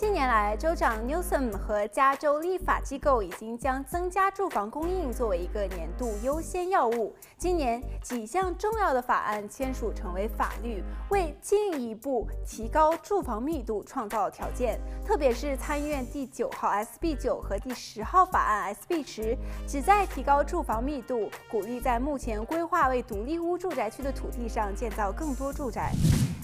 近年来，州长 Newsom 和加州立法机构已经将增加住房供应作为一个年度优先要务。今年几项重要的法案签署成为法律，为进一步提高住房密度创造了条件。特别是参议院第九号 SB 九和第十号法案 SB 十，旨在提高住房密度，鼓励在目前规划为独立屋住宅区的土地上建造更多住宅。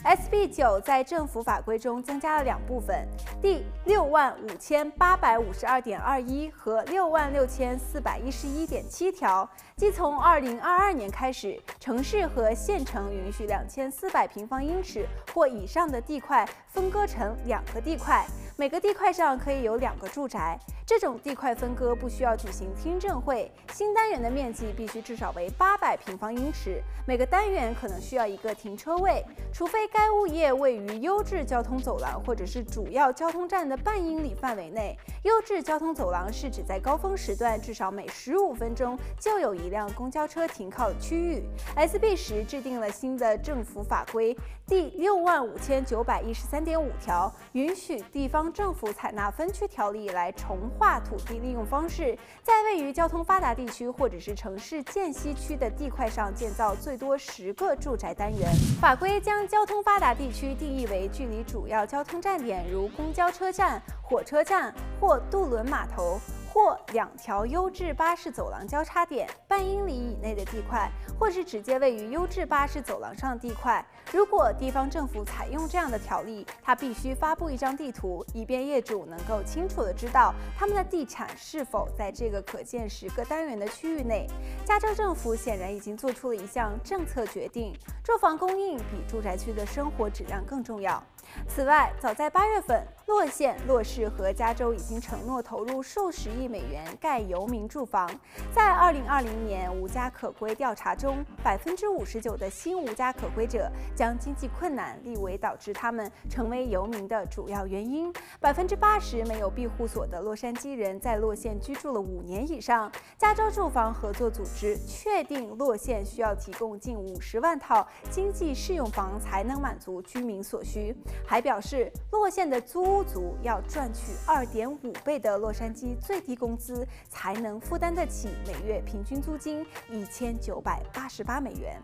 SB 九在政府法规中增加了两部分，第六万五千八百五十二点二一和六万六千四百一十一点七条，即从二零二二年开始，城市和县城允许两千四百平方英尺或以上的地块分割成两个地块，每个地块上可以有两个住宅。这种地块分割不需要举行听证会，新单元的面积必须至少为八百平方英尺，每个单元可能需要一个停车位，除非该物业位于优质交通走廊或者是主要交通站的半英里范围内。优质交通走廊是指在高峰时段至少每十五分钟就有一辆公交车停靠的区域。SB 十制定了新的政府法规，第六万五千九百一十三点五条，允许地方政府采纳分区条例来重划土地利用方式，在位于交通发达地区或者是城市间隙区的地块上建造最多十个住宅单元。法规将交通发达地区定义为距离主要交通站点，如公交车站、火车站或渡轮码头。或两条优质巴士走廊交叉点半英里以内的地块，或是直接位于优质巴士走廊上的地块。如果地方政府采用这样的条例，它必须发布一张地图，以便业主能够清楚地知道他们的地产是否在这个可建十个单元的区域内。加州政府显然已经做出了一项政策决定：住房供应比住宅区的生活质量更重要。此外，早在八月份，洛县、洛市和加州已经承诺投入数十亿美元盖游民住房。在二零二零年无家可归调查中，百分之五十九的新无家可归者将经济困难列为导致他们成为游民的主要原因。百分之八十没有庇护所的洛杉矶人在洛县居住了五年以上。加州住房合作组织确定，洛县需要提供近五十万套经济适用房才能满足居民所需，还表示洛县的租屋族要赚取二点五倍的洛杉矶最低工资，才能负担得起每月平均租金一千九百八十八美元。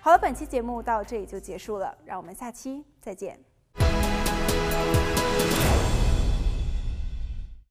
好了，本期节目到这里就结束了，让我们下期再见。